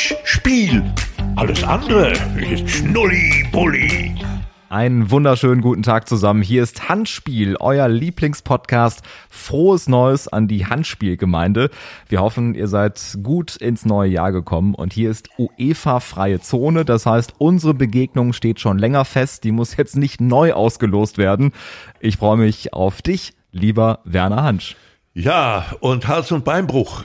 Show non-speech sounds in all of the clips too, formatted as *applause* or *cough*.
Mensch, Spiel. Alles andere ist Schnulli-Bulli. Einen wunderschönen guten Tag zusammen. Hier ist Handspiel, euer Lieblingspodcast. Frohes Neues an die Handspielgemeinde. Wir hoffen, ihr seid gut ins neue Jahr gekommen. Und hier ist UEFA-freie Zone. Das heißt, unsere Begegnung steht schon länger fest. Die muss jetzt nicht neu ausgelost werden. Ich freue mich auf dich, lieber Werner Hansch. Ja, und Hals- und Beinbruch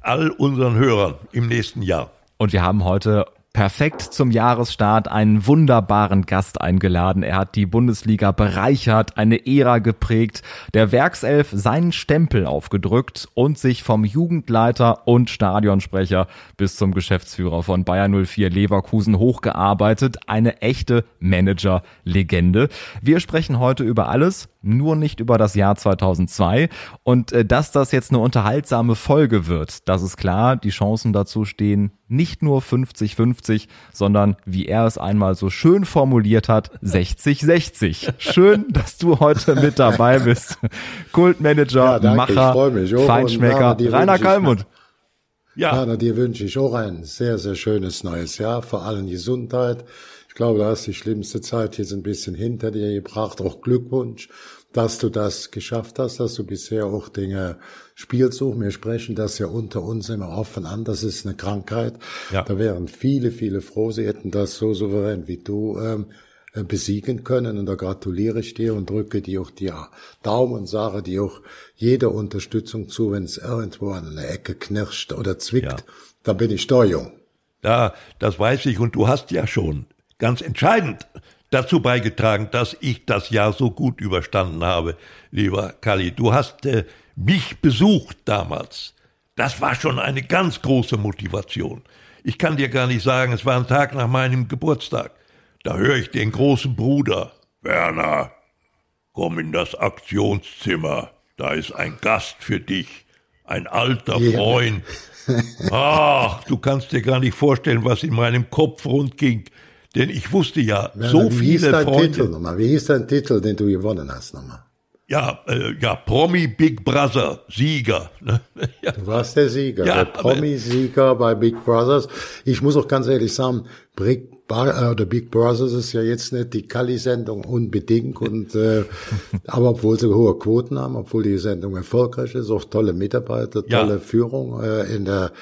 all unseren Hörern im nächsten Jahr. Und wir haben heute perfekt zum Jahresstart einen wunderbaren Gast eingeladen. Er hat die Bundesliga bereichert, eine Ära geprägt, der Werkself seinen Stempel aufgedrückt und sich vom Jugendleiter und Stadionsprecher bis zum Geschäftsführer von Bayern 04 Leverkusen hochgearbeitet. Eine echte Manager-Legende. Wir sprechen heute über alles, nur nicht über das Jahr 2002. Und äh, dass das jetzt eine unterhaltsame Folge wird, das ist klar. Die Chancen dazu stehen nicht nur 50-50, sondern wie er es einmal so schön formuliert hat, 60-60. Schön, *laughs* dass du heute mit dabei bist. Kultmanager, ja, Macher, Feinschmecker, Rainer Kalmund. Ja. Rainer, dir wünsche ich auch ein sehr, sehr schönes neues Jahr, vor allem Gesundheit. Ich glaube, du hast die schlimmste Zeit jetzt ein bisschen hinter dir gebracht. Auch Glückwunsch dass du das geschafft hast, dass du bisher auch Dinge spielst. Wir sprechen das ja unter uns immer offen an. Das ist eine Krankheit. Ja. Da wären viele, viele froh, sie hätten das so souverän wie du ähm, äh, besiegen können. Und da gratuliere ich dir und drücke dir auch die Daumen und sage dir auch jede Unterstützung zu, wenn es irgendwo an einer Ecke knirscht oder zwickt. Ja. Dann bin ich da, Jung. Ja, das weiß ich. Und du hast ja schon ganz entscheidend dazu beigetragen, dass ich das Jahr so gut überstanden habe, lieber Kali. Du hast äh, mich besucht damals. Das war schon eine ganz große Motivation. Ich kann dir gar nicht sagen, es war ein Tag nach meinem Geburtstag. Da höre ich den großen Bruder. Werner, komm in das Aktionszimmer. Da ist ein Gast für dich. Ein alter Freund. Ach, du kannst dir gar nicht vorstellen, was in meinem Kopf rundging. Denn ich wusste ja, ja so wie viele hieß dein Freunde. Titel nochmal? Wie hieß dein Titel, den du gewonnen hast nochmal? Ja, äh, ja, Promi Big Brother, Sieger. Ne? *laughs* ja. Du warst der Sieger, ja, der Promi-Sieger bei Big Brothers. Ich muss auch ganz ehrlich sagen, Big, Bar, äh, oder Big Brothers ist ja jetzt nicht die Kali-Sendung unbedingt und äh, *laughs* aber obwohl sie hohe Quoten haben, obwohl die Sendung erfolgreich ist, auch tolle Mitarbeiter, tolle ja. Führung äh, in der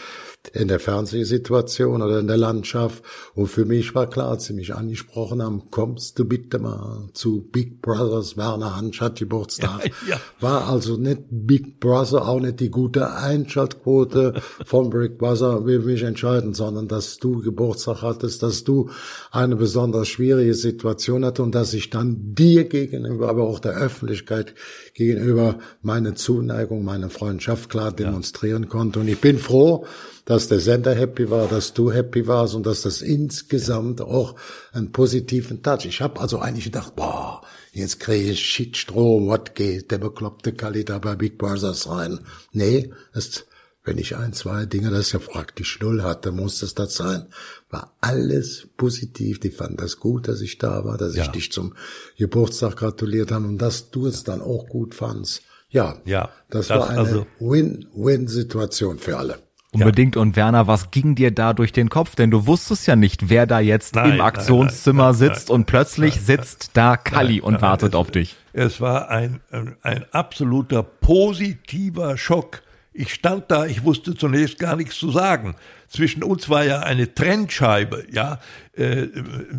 in der Fernsehsituation oder in der Landschaft. Und für mich war klar, als sie mich angesprochen haben, kommst du bitte mal zu Big Brothers, Werner Hansch hat Geburtstag. Ja, ja. War also nicht Big Brother, auch nicht die gute Einschaltquote von Big Brother will mich entscheiden, sondern dass du Geburtstag hattest, dass du eine besonders schwierige Situation hattest und dass ich dann dir gegenüber, aber auch der Öffentlichkeit gegenüber meine Zuneigung, meine Freundschaft klar demonstrieren ja. konnte. Und ich bin froh, dass der Sender happy war, dass du happy warst und dass das insgesamt auch einen positiven Touch. Ich habe also eigentlich gedacht, boah, jetzt kriege ich Shitstrom, what geht der bekloppte Kali da bei Big Brothers rein? Nee, das, wenn ich ein, zwei Dinge, das ja praktisch null hatte, muss es das sein. War alles positiv. Die fanden das gut, dass ich da war, dass ja. ich dich zum Geburtstag gratuliert habe und dass du es dann auch gut fandst. Ja, ja das, das war eine also Win-Win-Situation für alle. Unbedingt. Ja. Und Werner, was ging dir da durch den Kopf? Denn du wusstest ja nicht, wer da jetzt nein, im Aktionszimmer nein, nein, sitzt und plötzlich sitzt da Kalli und wartet es, auf dich. Es war ein, ein absoluter positiver Schock. Ich stand da, ich wusste zunächst gar nichts zu sagen. Zwischen uns war ja eine Trennscheibe, ja. Äh,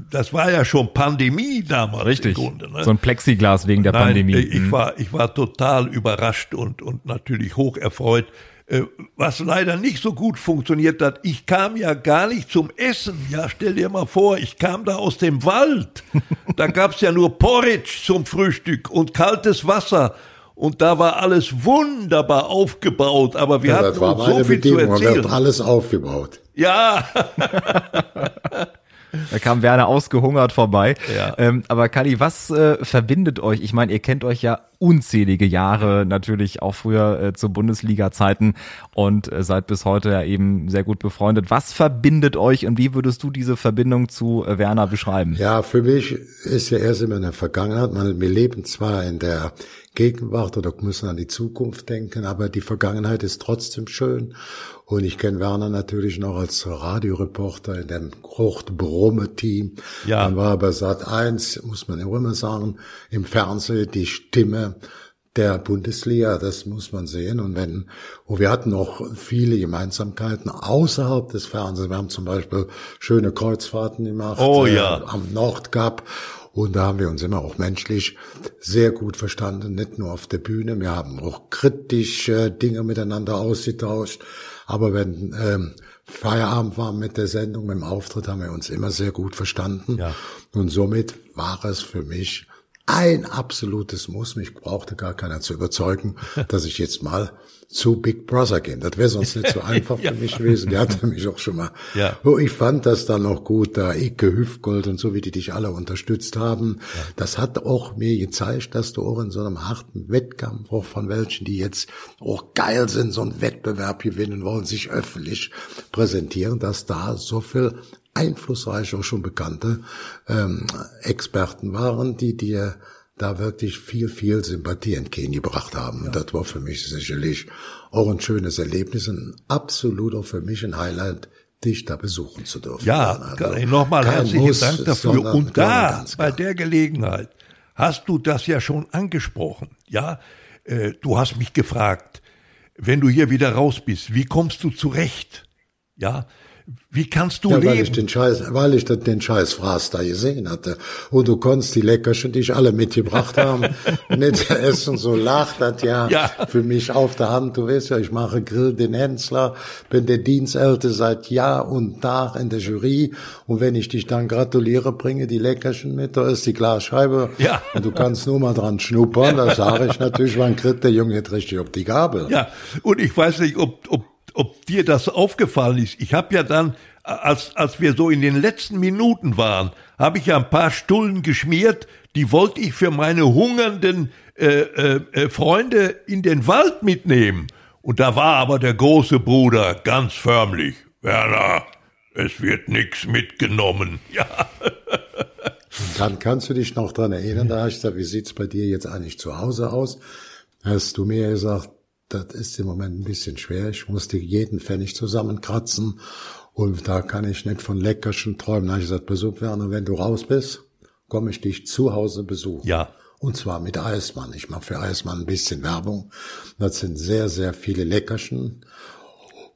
das war ja schon Pandemie damals. Richtig. Grunde, ne? So ein Plexiglas wegen der Pandemie. Ich mhm. war, ich war total überrascht und, und natürlich hoch erfreut äh, was leider nicht so gut funktioniert hat, ich kam ja gar nicht zum Essen. Ja, stell dir mal vor, ich kam da aus dem Wald. *laughs* Da gab's ja nur Porridge zum Frühstück und kaltes Wasser. Und da war alles wunderbar aufgebaut, aber wir ja, hatten so viel Bedingung. zu erzählen. Wird alles aufgebaut. Ja. *laughs* *laughs* Da kam Werner ausgehungert vorbei. Ja. Ähm, aber Kali, was äh, verbindet euch? Ich meine, ihr kennt euch ja unzählige Jahre, natürlich auch früher äh, zu Bundesliga-Zeiten und äh, seid bis heute ja eben sehr gut befreundet. Was verbindet euch und wie würdest du diese Verbindung zu äh, Werner beschreiben? Ja, für mich ist ja erst immer eine Vergangenheit. Man, wir leben zwar in der Gegenwart oder müssen an die Zukunft denken, aber die Vergangenheit ist trotzdem schön. Und ich kenne Werner natürlich noch als Radioreporter in dem Frucht-Brumme-Team. Ja. Dann war bei Sat 1, muss man immer sagen, im Fernsehen die Stimme der Bundesliga, das muss man sehen. Und wenn, und wir hatten noch viele Gemeinsamkeiten außerhalb des Fernsehens. Wir haben zum Beispiel schöne Kreuzfahrten gemacht. Oh ja. Äh, am Nordkap. Und da haben wir uns immer auch menschlich sehr gut verstanden, nicht nur auf der Bühne. Wir haben auch kritisch äh, Dinge miteinander ausgetauscht. Aber wenn ähm, Feierabend war mit der Sendung, mit dem Auftritt, haben wir uns immer sehr gut verstanden. Ja. Und somit war es für mich ein absolutes Muss. Mich brauchte gar keiner zu überzeugen, dass ich jetzt mal zu Big Brother gehen. Das wäre sonst nicht so *laughs* einfach ja. für mich gewesen. Die hatte mich auch schon mal. Ja. Oh, ich fand das dann noch gut, da Icke Hüftgold und so, wie die dich alle unterstützt haben. Ja. Das hat auch mir gezeigt, dass du auch in so einem harten Wettkampf, auch von welchen, die jetzt auch geil sind, so einen Wettbewerb gewinnen wollen, sich öffentlich präsentieren, dass da so viel einflussreiche, auch schon bekannte ähm, Experten waren, die dir da wirklich viel, viel Sympathie entgegengebracht haben. Ja. Das war für mich sicherlich auch ein schönes Erlebnis, ein absolut auch für mich ein Highlight, dich da besuchen zu dürfen. Ja, also, nochmal herzlichen Muss, Dank dafür. Und da, bei der Gelegenheit, hast du das ja schon angesprochen. Ja, äh, du hast mich gefragt, wenn du hier wieder raus bist, wie kommst du zurecht? Ja, wie kannst du ja, leben? Weil ich den Scheiß, weil ich den Scheiß Fraß da gesehen hatte. Und du konntest die Leckerchen, die ich alle mitgebracht *laughs* haben, nicht essen. So lacht das ja, ja, für mich auf der Hand. Du weißt ja, ich mache Grill den Hensler, bin der Dienstälte seit Jahr und Tag in der Jury. Und wenn ich dich dann gratuliere, bringe die Leckerchen mit, da ist die Glasscheibe. Ja. Und du kannst nur mal dran schnuppern. Da *laughs* sage ich natürlich, wann kriegt der Junge jetzt richtig auf die Gabel. Ja. Und ich weiß nicht, ob, ob ob dir das aufgefallen ist. Ich habe ja dann, als, als wir so in den letzten Minuten waren, habe ich ja ein paar Stullen geschmiert, die wollte ich für meine hungernden äh, äh, äh, Freunde in den Wald mitnehmen. Und da war aber der große Bruder ganz förmlich. Werner, es wird nix mitgenommen. *laughs* Ja. dann kannst du dich noch dran erinnern, da hast du gesagt, wie sieht's bei dir jetzt eigentlich zu Hause aus? Hast du mir gesagt, das ist im Moment ein bisschen schwer. Ich musste jeden Pfennig zusammenkratzen und da kann ich nicht von Leckerchen träumen. Da habe ich gesagt, Besuch Werner, wenn du raus bist, komme ich dich zu Hause besuchen. Ja. Und zwar mit Eismann. Ich mache für Eismann ein bisschen Werbung. Das sind sehr, sehr viele Leckerchen.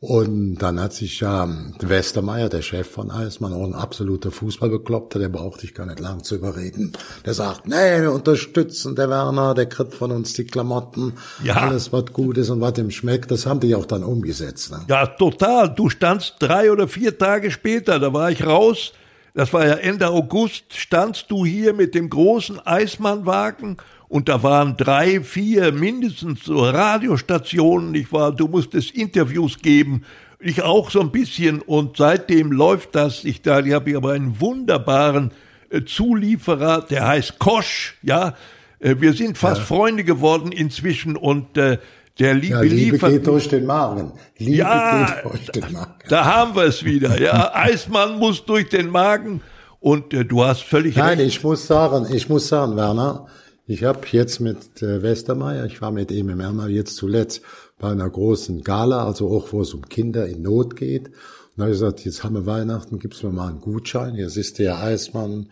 Und dann hat sich ja Westermeier, der Chef von Eismann, auch ein absoluter Fußballbekloppter, der brauchte ich gar nicht lang zu überreden. Der sagt, nee, wir unterstützen der Werner, der kriegt von uns die Klamotten, ja. alles was gut ist und was ihm schmeckt. Das haben die auch dann umgesetzt. Ne? Ja, total. Du standst drei oder vier Tage später, da war ich raus, das war ja Ende August, standst du hier mit dem großen Eismannwagen und da waren drei, vier mindestens so Radiostationen. Ich war, du musstest Interviews geben. Ich auch so ein bisschen und seitdem läuft das. Ich da, ich habe aber einen wunderbaren äh, Zulieferer, der heißt Kosch, ja. Äh, wir sind fast ja. Freunde geworden inzwischen und äh, der Liebe, ja, Liebe liefert, geht durch den Magen. Liebe ja, geht durch den Magen. Da, da haben wir es wieder. Ja, *laughs* Eismann muss durch den Magen und äh, du hast völlig Nein, recht. ich muss sagen, ich muss sagen, Werner, ich habe jetzt mit äh, Westermeier, ich war mit ihm im Ärmer jetzt zuletzt bei einer großen Gala, also auch wo es um Kinder in Not geht. Und da habe ich gesagt, jetzt haben wir Weihnachten, gibt's mir mal einen Gutschein. Jetzt ist der Eismann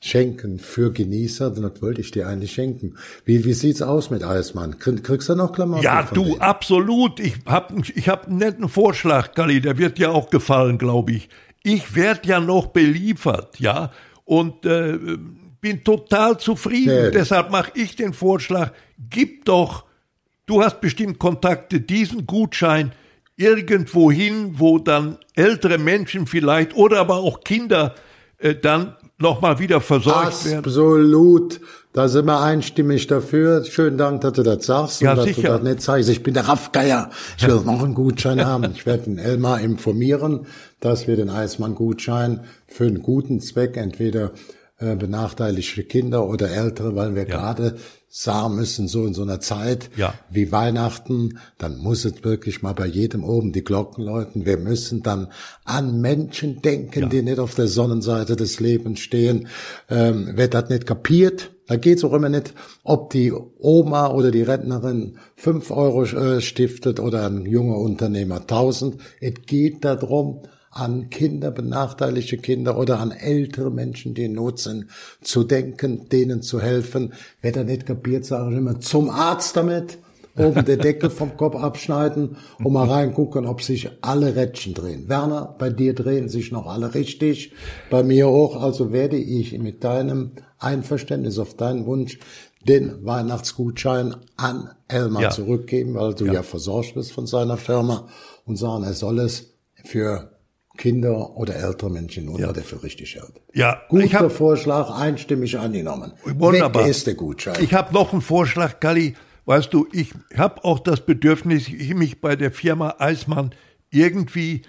schenken für Genießer, das wollte ich dir eigentlich schenken. Wie, wie sieht's aus mit Eismann? Kriegst du noch Klamotten? Ja, du, denen? absolut. Ich hab, ich hab einen netten Vorschlag, Kali, der wird dir auch gefallen, glaube ich. Ich werd ja noch beliefert, ja, und äh, bin total zufrieden. Nee. Deshalb mache ich den Vorschlag, gib doch, du hast bestimmt Kontakte, diesen Gutschein irgendwo hin, wo dann ältere Menschen vielleicht oder aber auch Kinder äh, dann nochmal wieder versorgt Absolut. werden. Absolut. Da sind wir einstimmig dafür. Schönen Dank, dass du das sagst ja, und dass sicher. du das nicht zeigst. Ich bin der Raffgeier. Ich will noch einen Gutschein haben. Ich werde den Elmar informieren, dass wir den Eismann-Gutschein für einen guten Zweck entweder benachteiligte Kinder oder Ältere, weil wir ja. gerade sagen müssen, so in so einer Zeit ja. wie Weihnachten, dann muss es wirklich mal bei jedem oben die Glocken läuten. Wir müssen dann an Menschen denken, ja. die nicht auf der Sonnenseite des Lebens stehen. Ähm, wer das nicht kapiert, da geht's auch immer nicht, ob die Oma oder die Rentnerin fünf Euro äh, stiftet oder ein junger Unternehmer tausend. Es geht darum, an Kinder, benachteiligte Kinder oder an ältere Menschen, die in Not sind, zu denken, denen zu helfen. Wer da nicht kapiert, sage ich immer, zum Arzt damit, oben der Deckel vom Kopf abschneiden und mal reingucken, ob sich alle Rädchen drehen. Werner, bei dir drehen sich noch alle richtig, bei mir auch, also werde ich mit deinem Einverständnis auf deinen Wunsch den Weihnachtsgutschein an Elmar ja. zurückgeben, weil du ja. ja versorgt bist von seiner Firma und sagen, er soll es für Kinder oder ältere Menschen unter ja. der für richtig hält. Ja, guter hab, Vorschlag, einstimmig angenommen. Wunderbar. Weg ist der Gutschein. Ich habe noch einen Vorschlag, Kali. Weißt du, ich habe auch das Bedürfnis, mich bei der Firma Eismann irgendwie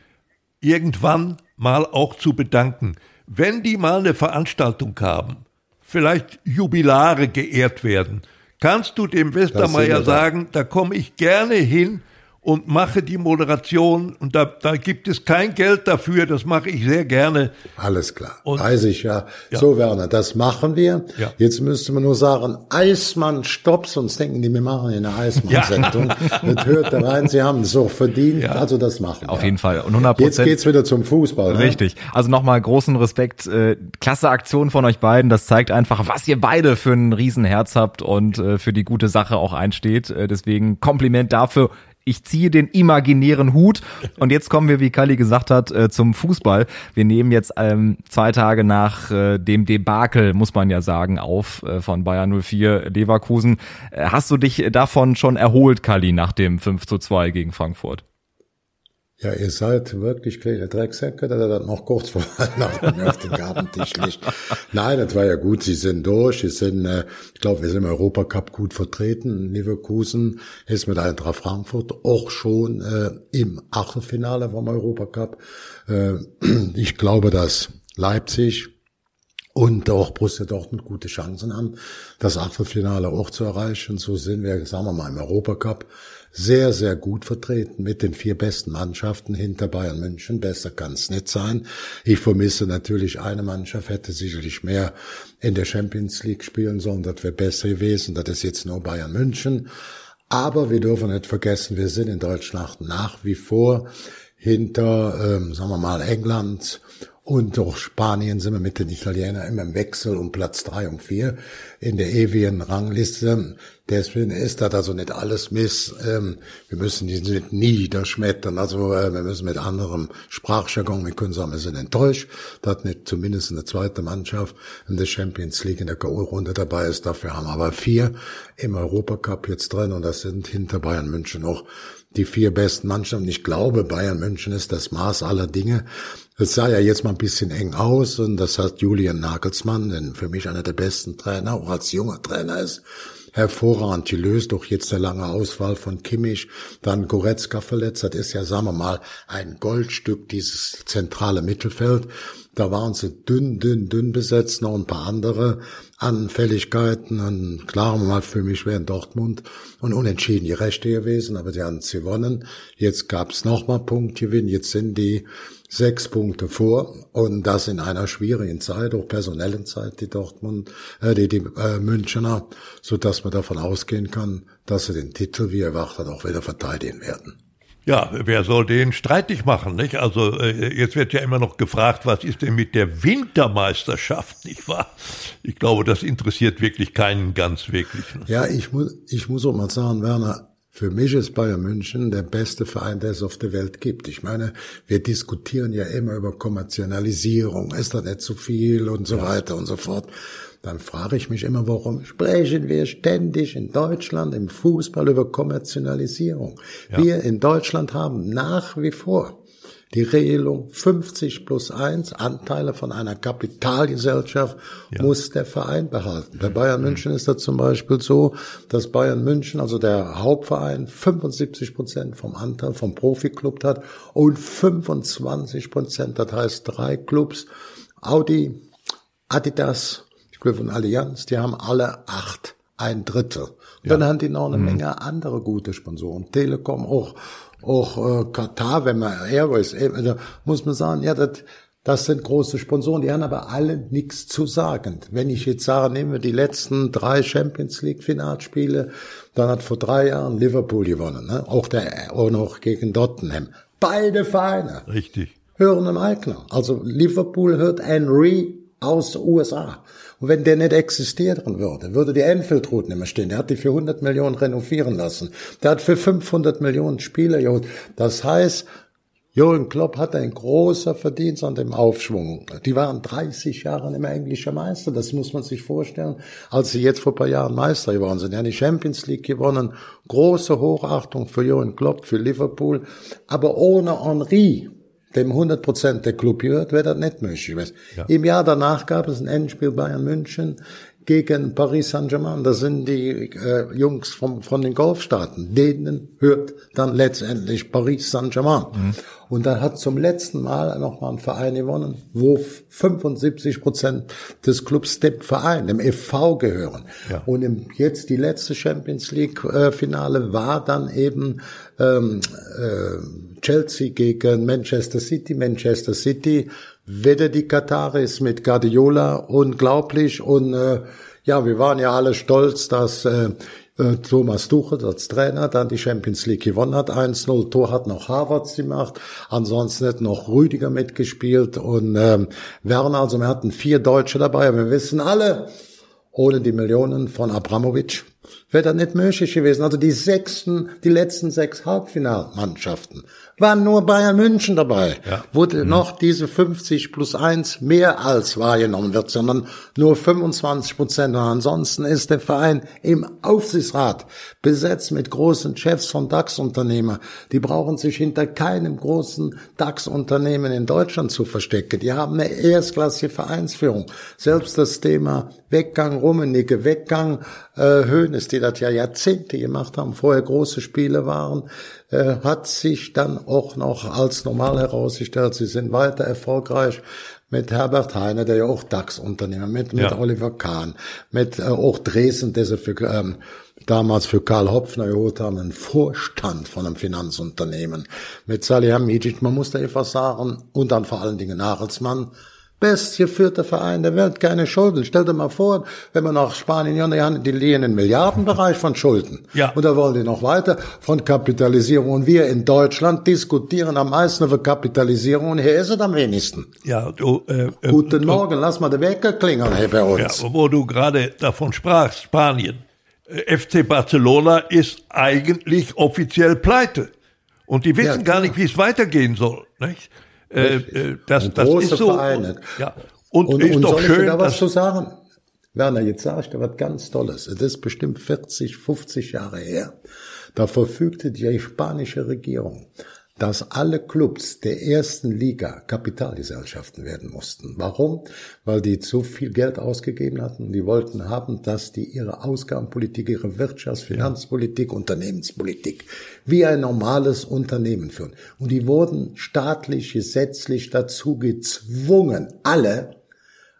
irgendwann mal auch zu bedanken. Wenn die mal eine Veranstaltung haben, vielleicht Jubilare geehrt werden, kannst du dem Westermeier sagen, da komme ich gerne hin und mache die Moderation und da, da gibt es kein Geld dafür, das mache ich sehr gerne. Alles klar, und, weiß ich ja. ja. So Werner, das machen wir. Ja. Jetzt müsste man nur sagen, Eismann, stopp, sonst denken die, wir machen eine Eismann-Sendung. Ja. *laughs* das hört da rein, sie haben es so verdient, ja. also das machen wir. Auf jeden Fall und 100 Jetzt geht's wieder zum Fußball. Ne? Richtig, ne? also nochmal großen Respekt, äh, klasse Aktion von euch beiden, das zeigt einfach, was ihr beide für ein Riesenherz habt und äh, für die gute Sache auch einsteht, äh, deswegen Kompliment dafür ich ziehe den imaginären Hut. Und jetzt kommen wir, wie Kali gesagt hat, äh, zum Fußball. Wir nehmen jetzt ähm, zwei Tage nach äh, dem Debakel, muss man ja sagen, auf äh, von Bayern 04 Leverkusen. Hast du dich davon schon erholt, Kali, nach dem 5 zu 2 gegen Frankfurt? Ja, ihr seid wirklich kleine Drecksäcke, der das noch kurz vor *laughs* Weihnachten auf den Gartentisch liegt. Nein, das war ja gut. Sie sind durch. Sie sind, äh, ich glaube, wir sind im Europacup gut vertreten. Leverkusen ist mit Eintracht Frankfurt auch schon äh, im Achtelfinale vom Europacup. Äh, *clears throat* ich glaube, dass Leipzig und auch Borussia Dortmund gute Chancen haben, das Achtelfinale auch zu erreichen. So sind wir, sagen wir mal, im Europacup sehr, sehr gut vertreten mit den vier besten Mannschaften hinter Bayern München. Besser kann es nicht sein. Ich vermisse natürlich eine Mannschaft, hätte sicherlich mehr in der Champions League spielen sollen. Das wäre besser gewesen. Das ist jetzt nur Bayern München. Aber wir dürfen nicht vergessen, wir sind in Deutschland nach wie vor hinter, ähm, sagen wir mal, England und durch Spanien sind wir mit den Italienern immer im Wechsel um Platz drei und vier in der ewigen Rangliste. Deswegen ist das also nicht alles Miss. Ähm, wir müssen die nicht niederschmettern. Also äh, wir müssen mit anderem Sprachjargon, wir können sagen, wir sind enttäuscht, dass nicht zumindest eine zweite Mannschaft in der Champions League in der K.O.-Runde dabei ist. Dafür haben wir aber vier im Europacup jetzt drin und das sind hinter Bayern München noch die vier besten Mannschaften. Ich glaube, Bayern München ist das Maß aller Dinge. Es sah ja jetzt mal ein bisschen eng aus und das hat Julian Nagelsmann, denn für mich einer der besten Trainer, auch als junger Trainer ist, hervorragend gelöst, doch jetzt der lange Ausfall von Kimmich, dann Goretzka verletzt, das ist ja, sagen wir mal, ein Goldstück, dieses zentrale Mittelfeld. Da waren sie dünn, dünn, dünn besetzt, noch ein paar andere Anfälligkeiten. Und klar, mal für mich wäre in Dortmund und unentschieden die Rechte gewesen, aber die haben es gewonnen. Jetzt gab's nochmal Punktgewinn, jetzt sind die sechs Punkte vor und das in einer schwierigen Zeit, auch personellen Zeit, die Dortmund, äh, die, die äh, Münchner, so dass man davon ausgehen kann, dass sie den Titel, wie erwartet, auch wieder verteidigen werden. Ja, wer soll den streitig machen, nicht? Also äh, jetzt wird ja immer noch gefragt, was ist denn mit der Wintermeisterschaft, nicht wahr? Ich glaube, das interessiert wirklich keinen ganz wirklich. Ja, ich muss, ich muss auch mal sagen, Werner, für mich ist Bayern München der beste Verein, der es auf der Welt gibt. Ich meine, wir diskutieren ja immer über Kommerzialisierung, ist das nicht zu viel und so ja. weiter und so fort dann frage ich mich immer, warum sprechen wir ständig in Deutschland im Fußball über Kommerzialisierung? Ja. Wir in Deutschland haben nach wie vor die Regelung 50 plus 1 Anteile von einer Kapitalgesellschaft ja. muss der Verein behalten. Bei Bayern München ist das zum Beispiel so, dass Bayern München, also der Hauptverein, 75 Prozent vom Anteil vom Profiklub hat und 25 Prozent, das heißt drei Clubs, Audi, Adidas, von Allianz, die haben alle acht, ein Drittel. Ja. Dann haben die noch eine mhm. Menge andere gute Sponsoren. Telekom auch, auch äh, Katar, wenn man Airways, äh, da muss man sagen, ja, das, das sind große Sponsoren, die haben aber alle nichts zu sagen. Wenn ich jetzt sage, nehmen wir die letzten drei Champions League Finalspiele, dann hat vor drei Jahren Liverpool gewonnen, ne? auch der, auch noch gegen Tottenham. Beide Vereine. Richtig. Hören einen Eigner. Also Liverpool hört Henry aus USA. Und wenn der nicht existieren würde, würde die Enfield Route nicht mehr stehen. Der hat die für 100 Millionen renovieren lassen. Der hat für 500 Millionen Spieler geholt. Das heißt, Jürgen Klopp hatte ein großer Verdienst an dem Aufschwung. Die waren 30 Jahre mehr englischer Meister. Das muss man sich vorstellen, als sie jetzt vor ein paar Jahren Meister geworden sind. Die haben die Champions League gewonnen. Große Hochachtung für Jürgen Klopp, für Liverpool. Aber ohne Henri, dem 100 Prozent der Club gehört, wäre das nicht möglich gewesen. Ja. Im Jahr danach gab es ein Endspiel Bayern München gegen Paris Saint-Germain. Das sind die äh, Jungs vom, von den Golfstaaten. Denen hört dann letztendlich Paris Saint-Germain. Mhm. Und da hat zum letzten Mal nochmal ein Verein gewonnen, wo 75 Prozent des Clubs dem Verein, dem FV gehören. Ja. Und im, jetzt die letzte Champions League äh, Finale war dann eben ähm, äh, Chelsea gegen Manchester City. Manchester City, weder die Kataris mit Guardiola, unglaublich. Und äh, ja, wir waren ja alle stolz, dass äh, äh, Thomas Tuchel als Trainer dann die Champions League gewonnen hat. 1-0 Tor hat noch Harvards gemacht. Ansonsten hat noch Rüdiger mitgespielt und ähm, Werner. Also wir hatten vier Deutsche dabei. Wir wissen alle, ohne die Millionen von Abramovic wäre das nicht möglich gewesen. Also die sechsten, die letzten sechs Halbfinalmannschaften waren nur Bayern München dabei, ja. wo mhm. noch diese 50 plus 1 mehr als wahrgenommen wird, sondern nur 25 Prozent. Und ansonsten ist der Verein im Aufsichtsrat besetzt mit großen Chefs von DAX-Unternehmen. Die brauchen sich hinter keinem großen DAX-Unternehmen in Deutschland zu verstecken. Die haben eine erstklassige Vereinsführung. Selbst das Thema Weggang Rummenigge, Weggang äh, Hönes, die das ja Jahrzehnte gemacht haben, vorher große Spiele waren, äh, hat sich dann auch noch als normal herausgestellt. Sie sind weiter erfolgreich mit Herbert Heine, der ja auch DAX-Unternehmer, mit, mit ja. Oliver Kahn, mit äh, auch Dresden, der sie für, ähm, damals für Karl Hopfner geholt haben, ein Vorstand von einem Finanzunternehmen, mit Salihamidzic, man muss da etwas sagen, und dann vor allen Dingen Nagelsmann, bestgeführter Verein der Welt, keine Schulden. Stell dir mal vor, wenn man nach Spanien, die liegen im Milliardenbereich von Schulden. Ja. Und da wollen die noch weiter von Kapitalisierung. Und wir in Deutschland diskutieren am meisten über Kapitalisierung und hier ist es am wenigsten. Ja, du, äh, äh Guten Morgen, du, lass mal den Wecker klingeln hier bei uns. Ja, wo du gerade davon sprachst, Spanien. Äh, FC Barcelona ist eigentlich offiziell pleite. Und die wissen ja, gar nicht, wie es weitergehen soll. Nicht? Äh, äh, das, das ist so. Vereine. Ja. Und, und, ist und doch soll schön, ich da was zu sagen? Werner, jetzt sage ich dir was ganz Tolles. Es ist bestimmt 40, 50 Jahre her. Da verfügte die spanische Regierung dass alle Clubs der ersten Liga Kapitalgesellschaften werden mussten. Warum? Weil die zu viel Geld ausgegeben hatten. Die wollten haben, dass die ihre Ausgabenpolitik, ihre Wirtschafts-, Finanzpolitik, Unternehmenspolitik wie ein normales Unternehmen führen. Und die wurden staatlich, gesetzlich dazu gezwungen, alle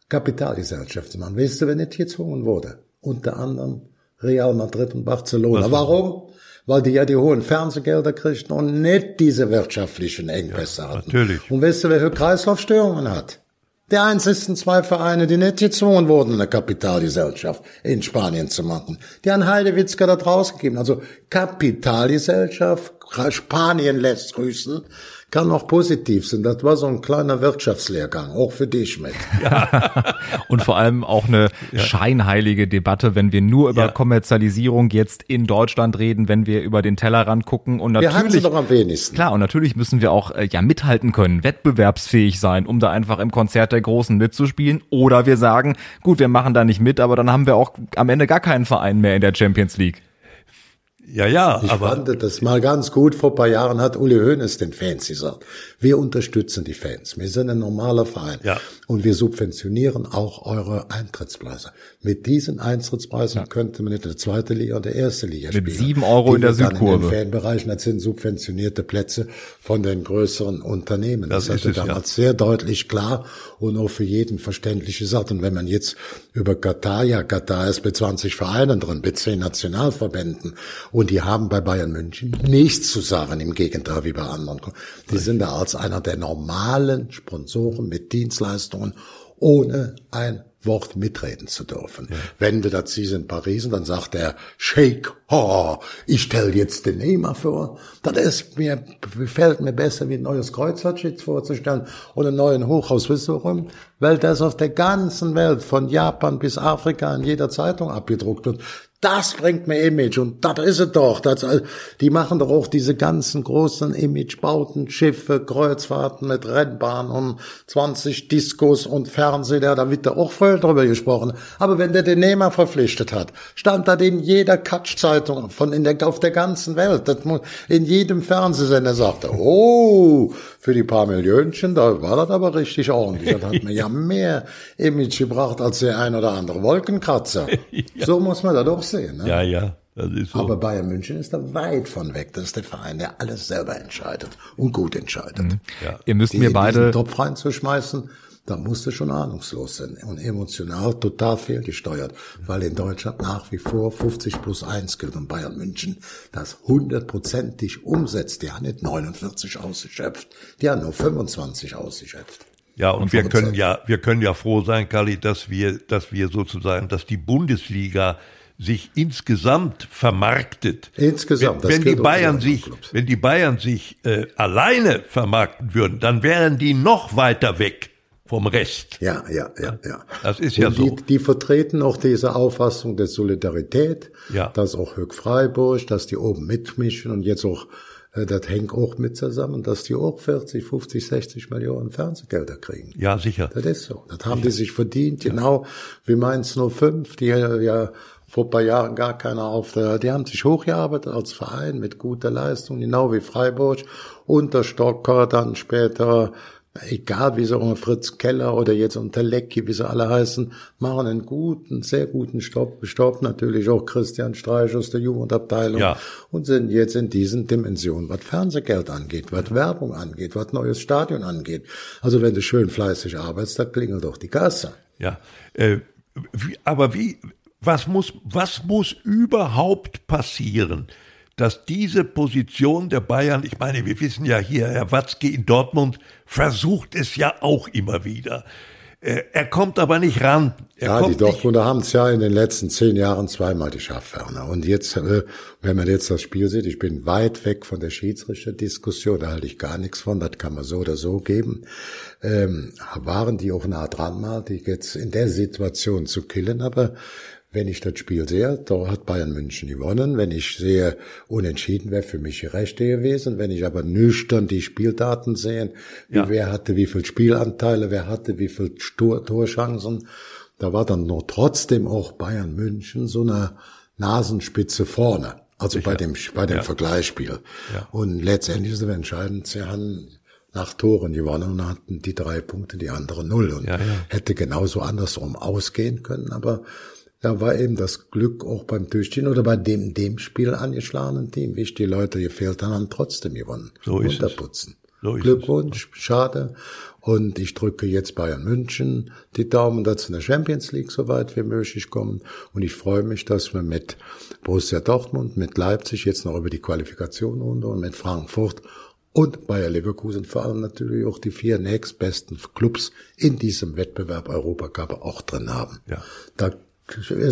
Kapitalgesellschaften zu machen. Weißt du, wer nicht gezwungen wurde? Unter anderem Real Madrid und Barcelona. Warum? Weil die ja die hohen Fernsehgelder kriegten und nicht diese wirtschaftlichen Engpässe ja, hatten. Natürlich. Und wisst ihr, wer für Kreislaufstörungen hat? Die einzigsten zwei Vereine, die nicht gezwungen wurden, eine Kapitalgesellschaft in Spanien zu machen. Die haben Heidewitzka da draus gegeben. Also Kapitalgesellschaft, Spanien lässt grüßen, kann auch positiv sein. Das war so ein kleiner Wirtschaftslehrgang, auch für dich mit. Ja. *laughs* Und vor allem auch eine ja. scheinheilige Debatte, wenn wir nur über ja. Kommerzialisierung jetzt in Deutschland reden, wenn wir über den Tellerrand gucken und natürlich. Wir haben sie doch am wenigsten. Klar, und natürlich müssen wir auch äh, ja mithalten können, wettbewerbsfähig sein, um da einfach im Konzert der Großen mitzuspielen. Oder wir sagen, gut, wir machen da nicht mit, aber dann haben wir auch am Ende gar keinen Verein mehr in der Champions League. Ja, ja, ich aber. fand das mal ganz gut. Vor ein paar Jahren hat Uli Hoeneß den Fans gesagt, wir unterstützen die Fans. Wir sind ein normaler Verein. Ja. Und wir subventionieren auch eure Eintrittspreise. Mit diesen Eintrittspreisen könnte man in der zweiten Liga und der ersten Liga Mit spielen. sieben Euro in der Südkurve. In den Fanbereichen, das sind subventionierte Plätze von den größeren Unternehmen. Das Das, ist hatte es, ja. damals sehr deutlich klar und auch für jeden verständlich gesagt. Und wenn man jetzt über Katar, ja, Katar ist mit 20 Vereinen drin, mit 10 Nationalverbänden und die haben bei Bayern München nichts zu sagen, im Gegenteil wie bei anderen. Die sind da als einer der normalen Sponsoren mit Dienstleistungen ohne ein Wort mitreden zu dürfen. Wenn du das siehst in Paris, und dann sagt der Sheikh, oh, ich stell jetzt den Neymar vor. Das ist mir, gefällt mir besser, wie ein neues Kreuzfahrtschiff vorzustellen oder einen neuen Hochhaus. Wisst ihr warum? Weil das auf der ganzen Welt, von Japan bis Afrika, in jeder Zeitung abgedruckt wird. Das bringt mir Image und das ist es doch. Das, die machen doch auch diese ganzen großen Imagebauten, Schiffe, Kreuzfahrten mit Rennbahn und 20 Diskos und Fernseher, da wird da auch voll drüber gesprochen. Aber wenn der den Nehmer verpflichtet hat, stand da in jeder Katsch-Zeitung von in der, auf der ganzen Welt. Das muss, in jedem Fernsehsender sagte, oh, für die paar Millionchen, da war das aber richtig ordentlich. Das hat mir ja mehr Image gebracht als der ein oder andere Wolkenkratzer. *laughs* So muss man das doch sehen. Ne? Ja, ja, das ist so. Aber Bayern München ist da weit von weg. Das ist der Verein, der alles selber entscheidet und gut entscheidet. ja. Ihr müsst Die mir beide Topf reinzuschmeißen, da musst du schon ahnungslos sein und emotional total fehlgesteuert, weil in Deutschland nach wie vor 50 plus 1 gilt und Bayern München das hundertprozentig umsetzt. Die haben nicht 49 ausgeschöpft, die haben nur 25 ausgeschöpft. Ja, und, wir können 25. ja, wir können ja froh sein, Kali, dass wir, dass wir sozusagen, dass die Bundesliga sich insgesamt vermarktet. Insgesamt, wenn, wenn die Bayern sich, wenn die Bayern sich äh, alleine vermarkten würden, dann wären die noch weiter weg vom Rest. Ja, ja, ja, ja. Das ist ja und so. Die, die vertreten auch diese Auffassung der Solidarität, Ja. dass auch Höck Freiburg, dass die oben mitmischen und jetzt auch, äh, das hängt auch mit zusammen, dass die auch 40, 50, 60 Millionen Fernsehgelder kriegen. Ja, sicher. Das ist so. Das haben die sich verdient, genau wie Mainz 05, die ja vor ein paar Jahren gar keiner auf der, die haben sich hochgearbeitet als Verein mit guter Leistung, genau wie Freiburg, unter Stocker, dann später, egal wie sie unter Fritz Keller oder jetzt unter Lecki, wie sie alle heißen, machen einen guten, sehr guten Stopp, Stopp natürlich auch Christian Streich aus der Jugendabteilung Ja. und sind jetzt in diesen Dimensionen, was Fernsehgeld angeht, was Werbung angeht, was neues Stadion angeht. Also wenn du schön fleißig arbeitest, da klingelt doch die Kasse. Ja, äh, wie, aber wie, was muss, was muss überhaupt passieren, dass diese Position der Bayern, ich meine, wir wissen ja hier, Herr Watzke in Dortmund versucht es ja auch immer wieder. Äh, er kommt aber nicht ran. Er Ja, die Dortmunder haben es ja in den letzten zehn Jahren zweimal geschafft, Werner. Und jetzt, äh, wenn man jetzt das Spiel sieht, ich bin weit weg von der Schiedsrichterdiskussion, da halte ich gar nichts von, das kann man so oder so geben. Ähm, waren die auch nah dran mal, die jetzt in der Situation zu killen, aber wenn ich das Spiel sehe, da hat Bayern München gewonnen. Wenn ich sehe, unentschieden wäre für mich die Rechte gewesen. Wenn ich aber nüchtern die Spieldaten sehe, wie Ja. wer hatte wie viel Spielanteile, wer hatte wie viel Stur Torchancen, da war dann noch trotzdem auch Bayern München so eine Nasenspitze vorne. Also bei dem, bei dem Ja. Vergleichsspiel. Ja. Und letztendlich ist es entscheidend, sie haben nach Toren gewonnen und hatten die drei Punkte, die anderen null. Und ja. hätte genauso andersrum ausgehen können, aber da war eben das Glück auch beim Durchstehen oder bei dem, dem Spiel angeschlagenen Team. Wie die Leute gefehlt haben, haben trotzdem gewonnen. So ist es. Runterputzen. So ist Glückwunsch, schade. Und ich drücke jetzt Bayern München die Daumen, dass sie in der Champions League so weit wie möglich kommen. Und ich freue mich, dass wir mit Borussia Dortmund, mit Leipzig jetzt noch über die Qualifikation runter und mit Frankfurt und Bayer Leverkusen vor allem natürlich auch die vier nächstbesten Clubs in diesem Wettbewerb Europacup auch drin haben. Ja. Da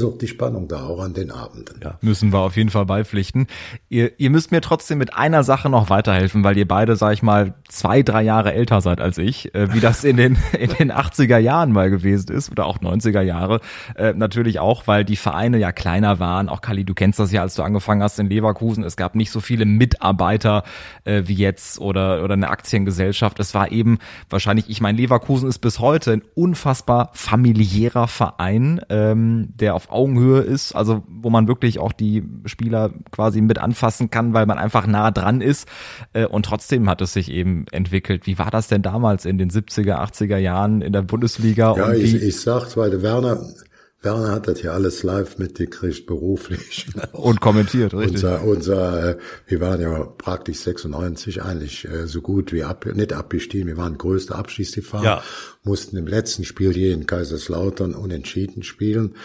auch die Spannung da, auch an den Abenden. Ja. Müssen wir auf jeden Fall beipflichten. Ihr, ihr müsst mir trotzdem mit einer Sache noch weiterhelfen, weil ihr beide, sag ich mal, zwei, drei Jahre älter seid als ich, äh, wie das in den, *laughs* in den 80er Jahren mal gewesen ist oder auch 90er Jahre. Äh, natürlich auch, weil die Vereine ja kleiner waren. Auch Kali, du kennst das ja, als du angefangen hast in Leverkusen. Es gab nicht so viele Mitarbeiter äh, wie jetzt oder, oder eine Aktiengesellschaft. Es war eben wahrscheinlich, ich meine, Leverkusen ist bis heute ein unfassbar familiärer Verein. Ähm, der auf Augenhöhe ist, also wo man wirklich auch die Spieler quasi mit anfassen kann, weil man einfach nah dran ist. Äh, und trotzdem hat es sich eben entwickelt. Wie war das denn damals in den 70er, 80er Jahren in der Bundesliga? Ja, ich, ich sag's, weil der Werner, Werner hat das ja alles live mitgekriegt, beruflich. *laughs* Und kommentiert, richtig. Unser, unser, äh, wir waren ja praktisch 96 eigentlich äh, so gut wie ab, nicht abgestiegen, wir waren größter Abschießgefahr, ja. mussten im letzten Spiel hier in Kaiserslautern unentschieden spielen.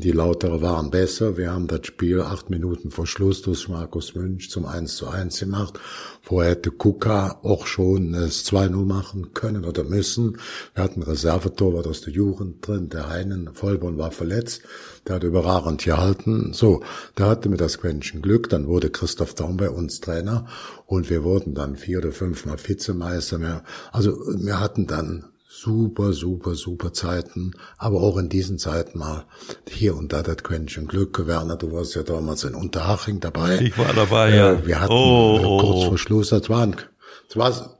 Die Lautere waren besser. Wir haben das Spiel acht Minuten vor Schluss durch Markus Münch zum 1 zu 1 gemacht. Vorher hätte Kuka auch schon das 2-0 machen können oder müssen. Wir hatten Reservetorwart aus der Jugend drin. Der Heinen Vollborn war verletzt. Der hat überragend gehalten. So, da hatte mir das Quäntchen Glück. Dann wurde Christoph Daum bei uns Trainer und wir wurden dann vier oder fünfmal Vizemeister. Also wir hatten dann super, super, super Zeiten, aber auch in diesen Zeiten mal hier und da das Quäntchen Glück. Werner, du warst ja damals in Unterhaching dabei. Ich war dabei, ja. Äh, wir hatten oh, oh, kurz vor Schluss, das war, ein, das war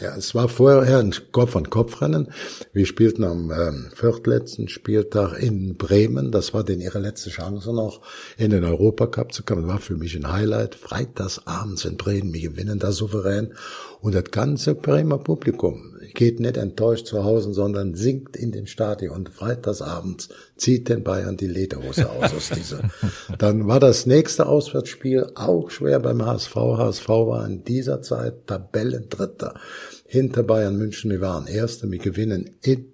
ja, es war vorher ein Kopf-an-Kopf-Rennen. Wir spielten am ähm, viertletzten Spieltag in Bremen. Das war denn ihre letzte Chance noch, in den Europacup zu kommen. Das war für mich ein Highlight. Freitags abends in Bremen. Wir gewinnen da souverän. Und das ganze Bremer Publikum geht nicht enttäuscht zu Hause, sondern singt in den Stadion. Und freitagsabends zieht den Bayern die Lederhose aus aus dieser. Dann war das nächste Auswärtsspiel auch schwer beim HSV. HSV war in dieser Zeit Tabellendritter hinter Bayern München. Wir waren Erste. Wir gewinnen in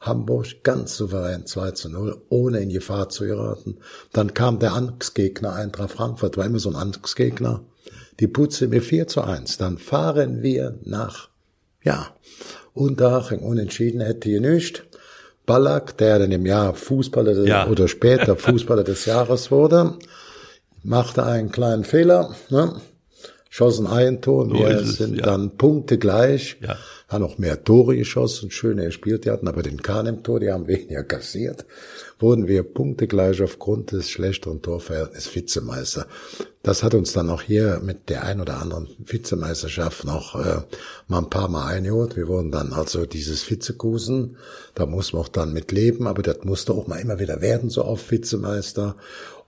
Hamburg ganz souverän 2 zu 0, ohne in Gefahr zu geraten. Dann kam der Angstgegner Eintracht Frankfurt, war immer so ein Angstgegner. Die putzen mir 4 zu 1. Dann fahren wir nach, ja, Unterhaching unentschieden hätte nicht. Ballack, der dann im Jahr Fußballer ja. oder später Fußballer des Jahres wurde, machte einen kleinen Fehler, ne? Schossen ein Tor, so wir sind ja. dann Punkte gleich. Ja haben noch mehr Tore geschossen, schöner gespielt, die hatten aber den Kahn im Tor, die haben *laughs* weniger kassiert, wurden wir punktegleich aufgrund des schlechteren Torverhältnisses Vizemeister. Das hat uns dann auch hier mit der ein oder anderen Vizemeisterschaft noch äh, mal ein paar Mal eingeholt. Wir wurden dann also dieses Vizekusen, da muss man auch dann mit leben, aber das musste auch mal immer wieder werden, so auf Vizemeister.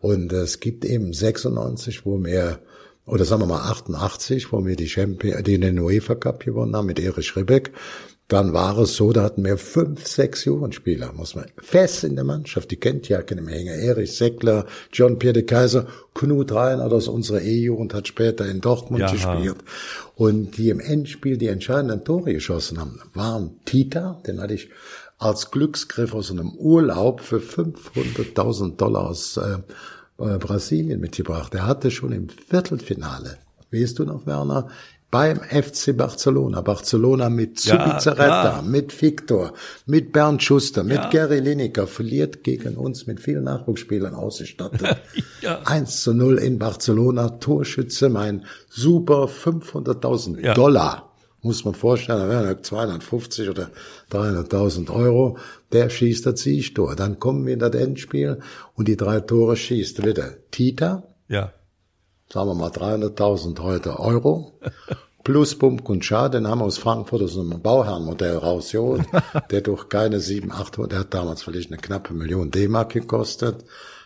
Und es gibt eben 96, wo wir oder sagen wir mal 88, wo wir die Champion, den UEFA Cup gewonnen haben mit Erich Ribbeck, dann war es so, da hatten wir fünf, sechs Jugendspieler, muss man, fest in der Mannschaft, die kennt ja keine Menge. Erich Seckler, John Pierre de Kaiser, Knut Reiner aus unserer E-Jugend hat später in Dortmund Jaha. gespielt. Und die im Endspiel die entscheidenden Tore geschossen haben, waren Tita, den hatte ich als Glücksgriff aus einem Urlaub für 500.000 Dollar aus äh, Brasilien mitgebracht. Er hatte schon im Viertelfinale, weißt du noch, Werner, beim FC Barcelona, Barcelona mit Zubizarreta, ja, mit Victor, mit Bernd Schuster, mit ja. Gary Lineker, verliert gegen uns mit vielen Nachwuchsspielern ausgestattet. *laughs* ja. 1 zu 0 in Barcelona, Torschütze, mein super 500.000 ja. Dollar muss man vorstellen, da wären 250 oder 300.000 Euro, der schießt das Siegtor. Dann kommen wir in das Endspiel und die drei Tore schießt wieder Tita. Ja. Sagen wir mal 300.000 heute Euro. Plus Bump und Schar, den haben wir aus Frankfurt aus einem Bauherrenmodell rausgeholt. *laughs* der durch keine 7, 8, der hat damals vielleicht eine knappe Million D-Mark gekostet